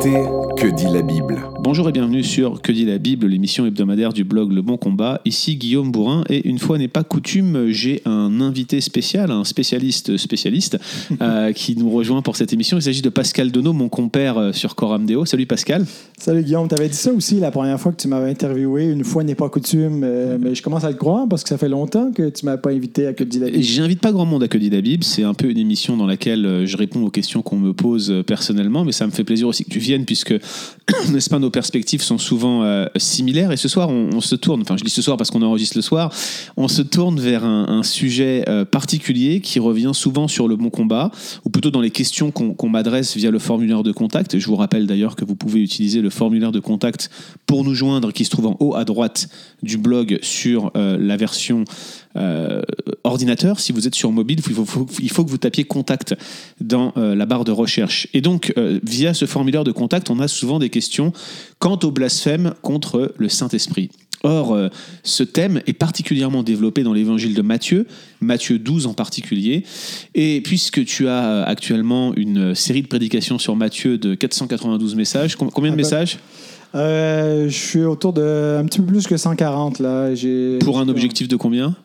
ты. Que dit la Bible Bonjour et bienvenue sur Que dit la Bible, l'émission hebdomadaire du blog Le Bon Combat. Ici Guillaume Bourrin et une fois n'est pas coutume, j'ai un invité spécial, un spécialiste spécialiste euh, qui nous rejoint pour cette émission. Il s'agit de Pascal Donneau, mon compère euh, sur Coram Deo. Salut Pascal. Salut Guillaume, tu avais dit ça aussi la première fois que tu m'avais interviewé. Une fois n'est pas coutume, euh, mais je commence à le croire parce que ça fait longtemps que tu m'as pas invité à Que dit la Bible. J'invite pas grand monde à Que dit la Bible. C'est un peu une émission dans laquelle je réponds aux questions qu'on me pose personnellement, mais ça me fait plaisir aussi que tu viennes puisque, n'est-ce pas, nos perspectives sont souvent euh, similaires. Et ce soir, on, se tourne, enfin je dis ce soir parce qu'on enregistre le soir, on se tourne vers un, sujet euh, particulier qui revient souvent sur le bon combat, ou plutôt dans les questions qu'on m'adresse via le formulaire de contact. Je vous rappelle d'ailleurs que vous pouvez utiliser le formulaire de contact pour nous joindre qui se trouve en haut à droite du blog sur euh, la version euh, ordinateur. Si vous êtes sur mobile, il faut, faut- il faut que vous tapiez contact dans euh, la barre de recherche. Et donc, euh, via ce formulaire de contact, on a souvent des questions quant au blasphème contre le Saint-Esprit. Or, ce thème est particulièrement développé dans l'évangile de Matthieu, Matthieu 12 en particulier. Et puisque tu as actuellement une série de prédications sur Matthieu de 492 messages, com- combien de Ah bah, messages? Euh, je suis autour de un petit peu plus que 140 là. Pour un objectif de combien?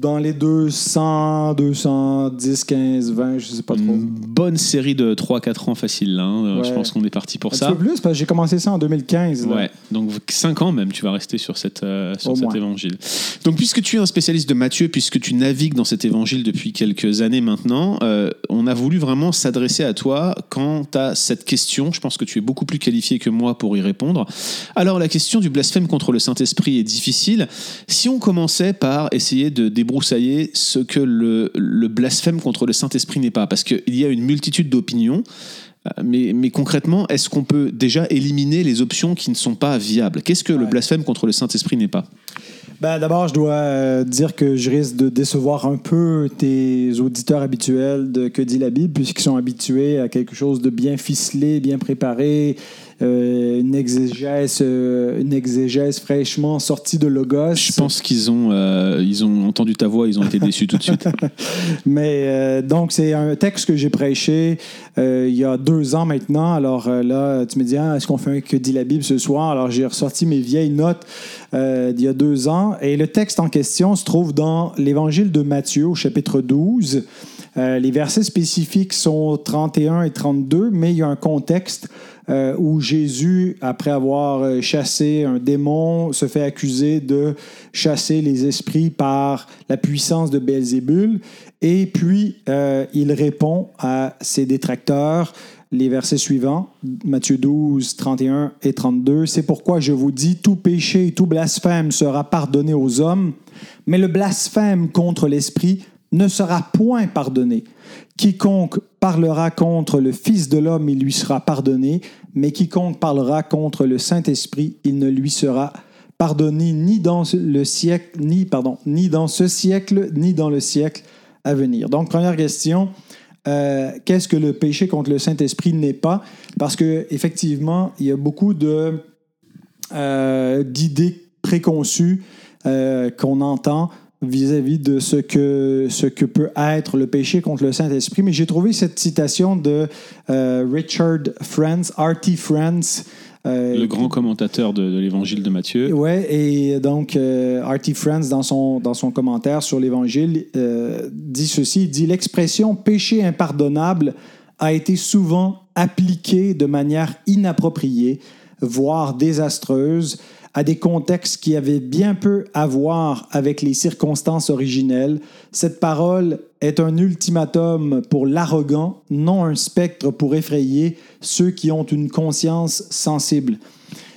Dans les 200, 210, 15, 20, je sais pas trop. Une bonne série de 3-4 ans facile, là. hein. Je Ouais. pense qu'on est parti pour un ça. petit peu plus parce que j'ai commencé ça en 2015. là. Ouais, donc 5 ans même, tu vas rester sur, cette, euh, sur Au cet moins. évangile. Donc, puisque tu es un spécialiste de Matthieu, puisque tu navigues dans cet évangile depuis quelques années maintenant, euh, on a voulu vraiment s'adresser à toi quant à cette question. Je pense que tu es beaucoup plus qualifié que moi pour y répondre. Alors, la question du blasphème contre le Saint-Esprit est difficile. Si on commençait par essayer de débroussailler ce que le, le blasphème contre le Saint-Esprit n'est pas, parce qu'il y a une multitude d'opinions. Euh, Mais, mais concrètement, est-ce qu'on peut déjà éliminer les options qui ne sont pas viables? Qu'est-ce que le blasphème contre le Saint-Esprit n'est pas? Ben, D'abord, je dois euh, dire que je risque de décevoir un peu tes auditeurs habituels de Que dit la Bible, puisqu'ils sont habitués à quelque chose de bien ficelé, bien préparé, euh, une, exégèse, euh, une exégèse fraîchement sortie de Logos. Je pense qu'ils ont, euh, ils ont entendu ta voix, ils ont été déçus tout de suite. Mais donc, c'est un texte que j'ai prêché il y a deux ans maintenant. Alors là, tu me dis, Ah, est-ce qu'on fait un que dit la Bible ce soir? Alors, j'ai ressorti mes vieilles notes d'il y a deux ans. Et le texte en question se trouve dans l'Évangile de Matthieu, au chapitre 12. Euh, les versets spécifiques sont 31 et 32, mais il y a un contexte euh, où Jésus, après avoir euh, chassé un démon, se fait accuser de chasser les esprits par la puissance de Belzébul. Et puis, euh, il répond à ses détracteurs. Les versets suivants, Matthieu 12, 31 et 32. C'est pourquoi je vous dis, tout péché et tout blasphème sera pardonné aux hommes, mais le blasphème contre l'Esprit ne sera point pardonné. Quiconque parlera contre le Fils de l'homme, il lui sera pardonné, mais quiconque parlera contre le Saint-Esprit, il ne lui sera pardonné ni dans le siècle, ce siècle, ni dans le siècle à venir. Donc, première question, euh, qu'est-ce que le péché contre le Saint-Esprit n'est pas? Parce que effectivement, il y a beaucoup de, euh, d'idées préconçues euh, qu'on entend vis-à-vis de ce que, ce que peut être le péché contre le Saint-Esprit. Mais j'ai trouvé cette citation de euh, Richard Friends, R.T. Friends. euh, Le grand commentateur de, de l'évangile de Matthieu. Ouais, et donc euh, R.T. Friends, dans son, dans son commentaire sur l'Évangile, euh, dit ceci, il dit « L'expression péché impardonnable a été souvent appliquée de manière inappropriée, voire désastreuse, à des contextes qui avaient bien peu à voir avec les circonstances originelles. Cette parole est un ultimatum pour l'arrogant, non un spectre pour effrayer ceux qui ont une conscience sensible.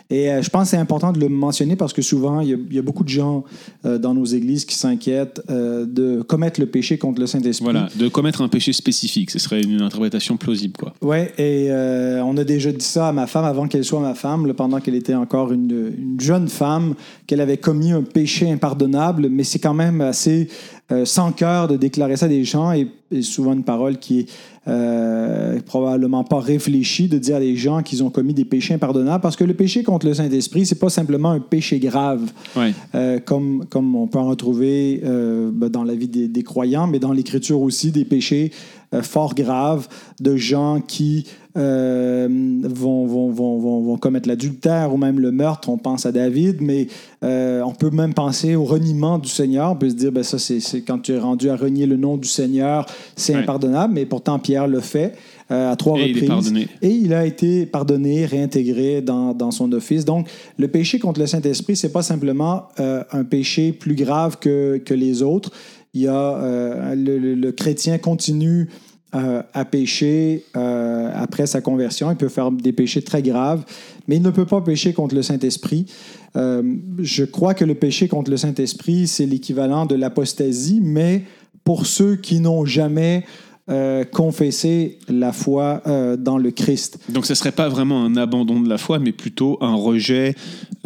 Et euh, je pense que c'est important de le mentionner parce que souvent, il y a, il y a beaucoup de gens euh, dans nos églises qui s'inquiètent euh, de commettre le péché contre le Saint-Esprit. Voilà, de commettre un péché spécifique, ce serait une interprétation plausible, quoi. Ouais, et euh, on a déjà dit ça à ma femme avant qu'elle soit ma femme, là, pendant qu'elle était encore une, une jeune femme, qu'elle avait commis un péché impardonnable, mais c'est quand même assez sans cœur de déclarer ça à des gens et, et souvent une parole qui est euh, probablement pas réfléchie de dire à des gens qu'ils ont commis des péchés impardonnables parce que le péché contre le Saint-Esprit, c'est pas simplement un péché grave. Ouais. Euh, comme, comme on peut en retrouver euh, ben, dans la vie des, des croyants, mais dans l'Écriture aussi, des péchés euh, fort graves de gens qui euh, vont, vont, vont, vont, commettre l'adultère ou même le meurtre. On pense à David, mais euh, on peut même penser au reniement du Seigneur. On peut se dire, ben ça, c'est quand tu es rendu à renier le nom du Seigneur, c'est impardonnable, mais pourtant Pierre le fait à trois Et reprises. Et il a été pardonné, réintégré dans, dans son office. Donc, le péché contre le Saint-Esprit, c'est pas simplement euh, un péché plus grave que, que les autres. Il y a euh, le, le- le chrétien continue euh, à pécher euh, après sa conversion. Il peut faire des péchés très graves, mais il ne peut pas pécher contre le Saint-Esprit. Euh, je crois que le péché contre le Saint-Esprit, c'est l'équivalent de l'apostasie, mais pour ceux qui n'ont jamais euh, confessé la foi euh, dans le Christ. Donc ce serait pas vraiment un abandon de la foi, mais plutôt un rejet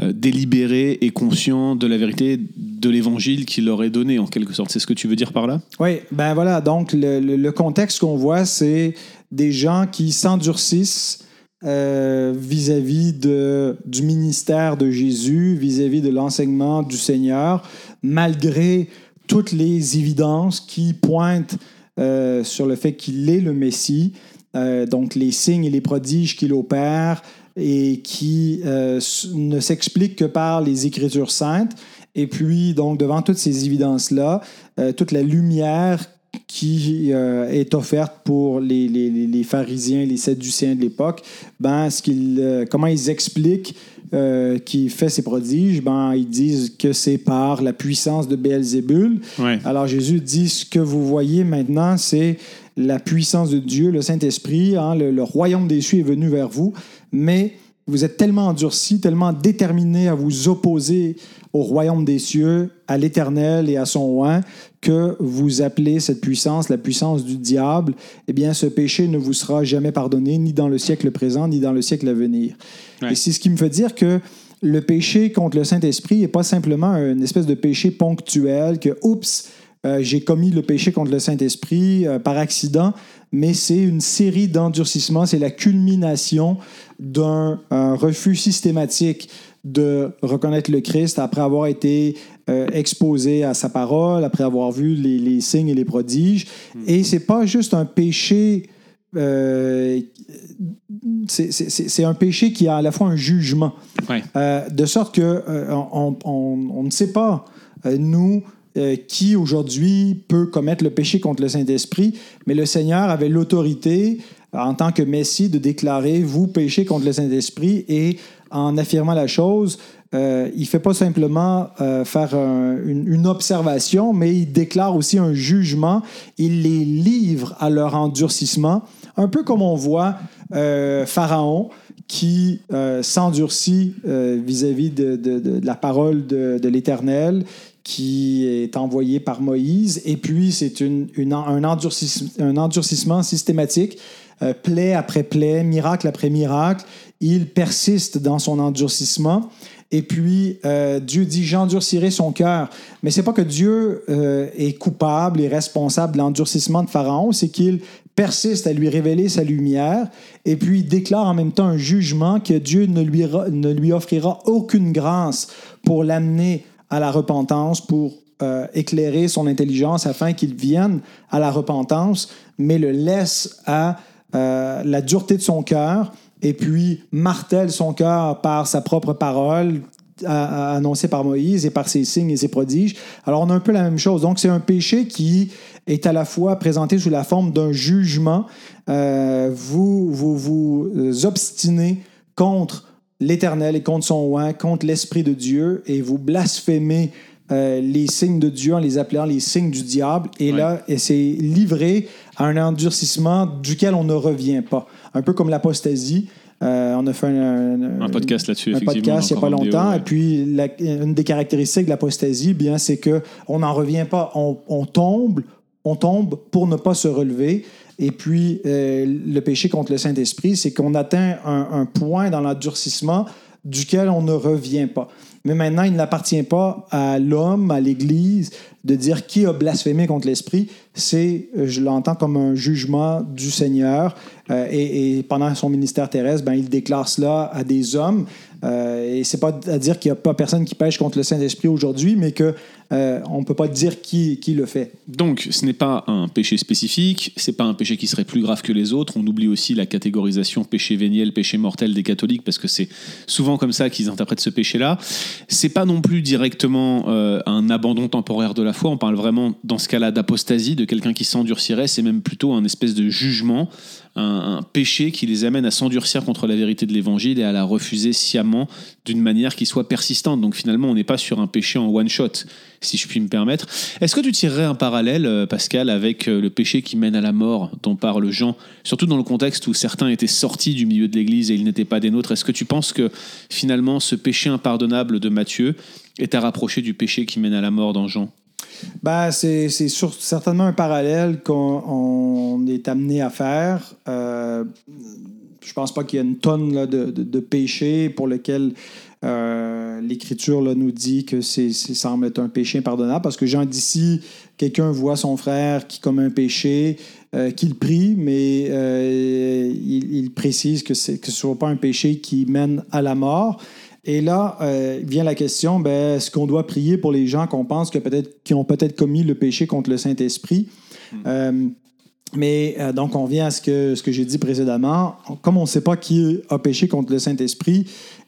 euh, délibéré et conscient de la vérité de l'évangile qu'il leur est donné, en quelque sorte. C'est ce que tu veux dire par là? Oui, ben voilà. Donc, le, le- le contexte qu'on voit, c'est des gens qui s'endurcissent vis-à-vis de, du ministère de Jésus, vis-à-vis de l'enseignement du Seigneur, malgré toutes les évidences qui pointent euh, sur le fait qu'il est le Messie, euh, donc les signes et les prodiges qu'il opère et qui euh, ne s'expliquent que par les Écritures saintes. Et puis, donc, devant toutes ces évidences-là, toute la lumière qui est offerte pour les, les, les- les pharisiens, les sadducéens de l'époque, ben, ce qu'ils, comment ils expliquent euh, qui fait ces prodiges, ben, ils disent que c'est par la puissance de Béelzébul. Ouais. Alors Jésus dit ce que vous voyez maintenant, c'est la puissance de Dieu, le Saint-Esprit, hein, le, le royaume des cieux est venu vers vous, mais vous êtes tellement endurcis, tellement déterminés à vous opposer au royaume des cieux, à l'Éternel et à son oint, que vous appelez cette puissance la puissance du diable, eh bien ce péché ne vous sera jamais pardonné, ni dans le siècle présent, ni dans le siècle à venir. Ouais. Et c'est ce qui me fait dire que le péché contre le Saint-Esprit n'est pas simplement une espèce de péché ponctuel, que, oups, euh, j'ai commis le péché contre le Saint-Esprit euh, par accident, mais c'est une série d'endurcissements, c'est la culmination d'un un refus systématique de reconnaître le Christ après avoir été euh, exposé à sa parole, après avoir vu les, les signes et les prodiges. Et c'est pas juste un péché. euh, c'est- un péché qui a à la fois un jugement. Ouais. Euh, de sorte que on, on- on ne sait pas, nous, qui aujourd'hui peut commettre le péché contre le Saint-Esprit, mais le Seigneur avait l'autorité en tant que Messie de déclarer vous péchez contre le Saint-Esprit et en affirmant la chose, euh, il ne fait pas simplement euh, faire un- une, observation, mais il déclare aussi un jugement. Il les livre à leur endurcissement, un peu comme on voit euh, Pharaon qui s'endurcit vis-à-vis de, la parole de, l'Éternel qui est envoyé par Moïse. Et puis, c'est un, endurcissement, systématique, plaie après plaie, miracle après miracle. Il persiste dans son endurcissement. Et puis, euh, Dieu dit, j'endurcirai son cœur. Mais c'est pas que Dieu euh, est coupable et responsable de l'endurcissement de Pharaon, c'est qu'il persiste à lui révéler sa lumière et puis il déclare en même temps un jugement que Dieu ne lui, ne lui offrira aucune grâce pour l'amener à la repentance, pour euh, éclairer son intelligence afin qu'il vienne à la repentance, mais le laisse à la dureté de son cœur et puis martèle son cœur par sa propre parole annoncée par Moïse et par ses signes et ses prodiges. Alors on a un peu la même chose. Donc c'est un péché qui est à la fois présenté sous la forme d'un jugement. Euh, vous, vous vous obstinez contre l'Éternel et contre son oint, contre l'Esprit de Dieu, et vous blasphémez euh, les signes de Dieu en les appelant les signes du diable. Et Ouais. là, et c'est livré à un endurcissement duquel on ne revient pas. Un peu comme l'apostasie. Euh, on a fait un, un- Un podcast là-dessus, un effectivement. podcast il n'y a pas vidéo, longtemps. ouais. Et puis, la- une des caractéristiques de l'apostasie, bien, c'est que on n'en revient pas. On, on tombe, on tombe pour ne pas se relever. Et puis, euh, le péché contre le Saint-Esprit, c'est qu'on atteint un, un point dans l'endurcissement duquel on ne revient pas. Mais maintenant, il n'appartient pas à l'homme, à l'Église, de dire qui a blasphémé contre l'Esprit. C'est, je l'entends comme un jugement du Seigneur. Euh, et, et pendant son ministère terrestre, ben, il déclare cela à des hommes. Et c'est pas à dire qu'il n'y a pas personne qui pêche contre le Saint-Esprit aujourd'hui, mais que euh, on ne peut pas dire qui, qui le fait. Donc, ce n'est pas un péché spécifique, c'est pas un péché qui serait plus grave que les autres. On oublie aussi la catégorisation péché véniel, péché mortel des catholiques, parce que c'est souvent comme ça qu'ils interprètent ce péché-là. C'est pas non plus directement euh, un abandon temporaire de la foi. On parle vraiment, dans ce cas-là, d'apostasie, de quelqu'un qui s'endurcirait. C'est même plutôt un espèce de jugement un, péché qui les amène à s'endurcir contre la vérité de l'évangile et à la refuser sciemment d'une manière qui soit persistante. Donc finalement, on n'est pas sur un péché en one shot, si je puis me permettre. Est-ce que tu tirerais un parallèle, euh, Pascal, avec euh, le péché qui mène à la mort dont parle Jean, surtout dans le contexte où certains étaient sortis du milieu de l'Église et ils n'étaient pas des nôtres Est-ce que tu penses que finalement ce péché impardonnable de Matthieu est à rapprocher du péché qui mène à la mort dans Jean? Ben, c'est certainement un parallèle qu'on est amené à faire. Euh, je pense pas qu'il y ait une tonne de, de, péchés pour lesquels euh, l'Écriture nous dit que c'est semble être un péché impardonnable. Parce que Jean d'ici, quelqu'un voit son frère qui commet un péché, euh, qu'il prie, mais euh, il, précise que, que ce ne soit pas un péché qui mène à la mort. Et là euh, vient la question ben, est-ce qu'on doit prier pour les gens qu'on pense que peut-être, qui ont peut-être commis le péché contre le Saint-Esprit? Hmm. euh, mais euh, donc, on vient à ce que, ce que j'ai dit précédemment. Comme on ne sait pas qui a péché contre le Saint-Esprit,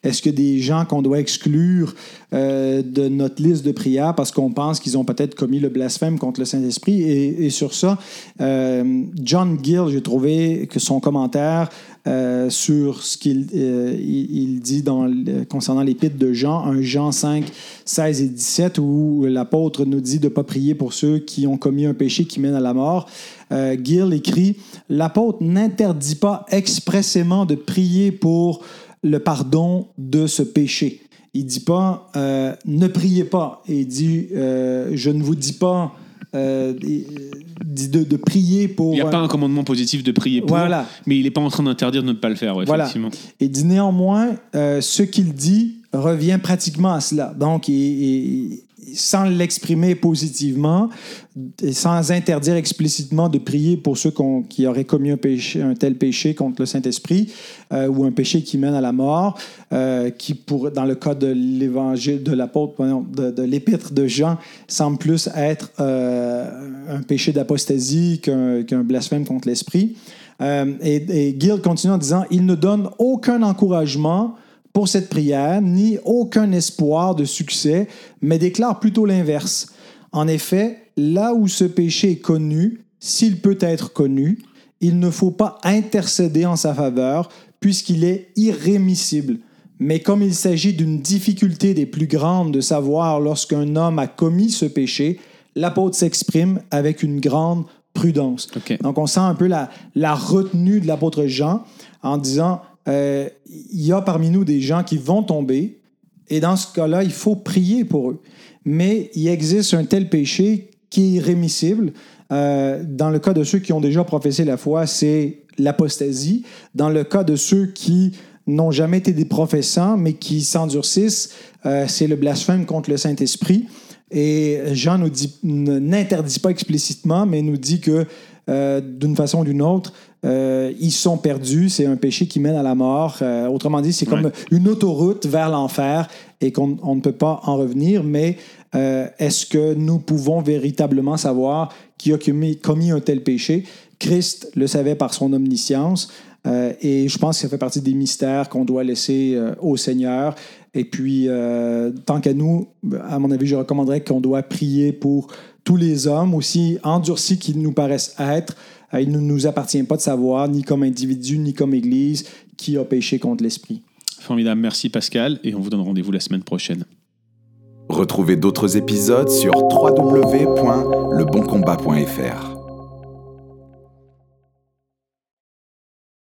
est-ce que des gens qu'on doit exclure euh, de notre liste de prières parce qu'on pense qu'ils ont peut-être commis le blasphème contre le Saint-Esprit? Et, sur ça, euh, John Gill, j'ai trouvé que son commentaire sur ce qu'il il, dit dans, concernant l'épître de Jean, un Jean 5, 16 et 17, où l'apôtre nous dit de ne pas prier pour ceux qui ont commis un péché qui mène à la mort. Euh, Gill écrit L'apôtre n'interdit pas expressément de prier pour le pardon de ce péché. Il dit pas euh, ne priez pas. Il dit euh, je ne vous dis pas de, prier pour. Il n'y a pas un commandement positif de prier pour, voilà. mais il n'est pas en train d'interdire de ne pas le faire. voilà. Et dit néanmoins, ce qu'il dit revient pratiquement à cela. Donc, il, sans l'exprimer positivement, et sans interdire explicitement de prier pour ceux qui auraient commis un, tel péché contre le Saint-Esprit euh, ou un péché qui mène à la mort, euh, qui, pour, dans le cas de l'évangile de l'apôtre, de, l'épître de Jean, semble plus être euh, un péché d'apostasie qu'un blasphème contre l'Esprit. et, et Gill continue en disant Il ne donne aucun encouragement pour cette prière, ni aucun espoir de succès, mais déclare plutôt l'inverse. En effet, là où ce péché est connu, s'il peut être connu, il ne faut pas intercéder en sa faveur, puisqu'il est irrémissible. Mais comme il s'agit d'une difficulté des plus grandes de savoir lorsqu'un homme a commis ce péché, l'apôtre s'exprime avec une grande prudence. Donc on sent un peu la, la retenue de l'apôtre Jean en disant euh, il y a parmi nous des gens qui vont tomber, et dans ce cas-là, il faut prier pour eux. Mais il existe un tel péché qui est irrémissible. Euh, dans le cas de ceux qui ont déjà professé la foi, c'est l'apostasie. Dans le cas de ceux qui n'ont jamais été des professants, mais qui s'endurcissent, euh, c'est le blasphème contre le Saint-Esprit. Et Jean nous dit, n'interdit pas explicitement, mais nous dit que d'une façon ou d'une autre, euh, ils sont perdus. C'est un péché qui mène à la mort. Euh, autrement dit, c'est comme une autoroute vers l'enfer et qu'on ne peut pas en revenir. Mais euh, est-ce que nous pouvons véritablement savoir qui a commis, un tel péché? Christ le savait par son omniscience. et je pense que ça fait partie des mystères qu'on doit laisser au Seigneur. Et puis, tant qu'à nous, à mon avis, je recommanderais qu'on doit prier pour tous les hommes, aussi endurcis qu'ils nous paraissent être, euh, il ne nous appartient pas de savoir, ni comme individu, ni comme Église, qui a péché contre l'Esprit. Formidable, merci Pascal, et on vous donne rendez-vous la semaine prochaine. Retrouvez d'autres épisodes sur www.leboncombat.fr.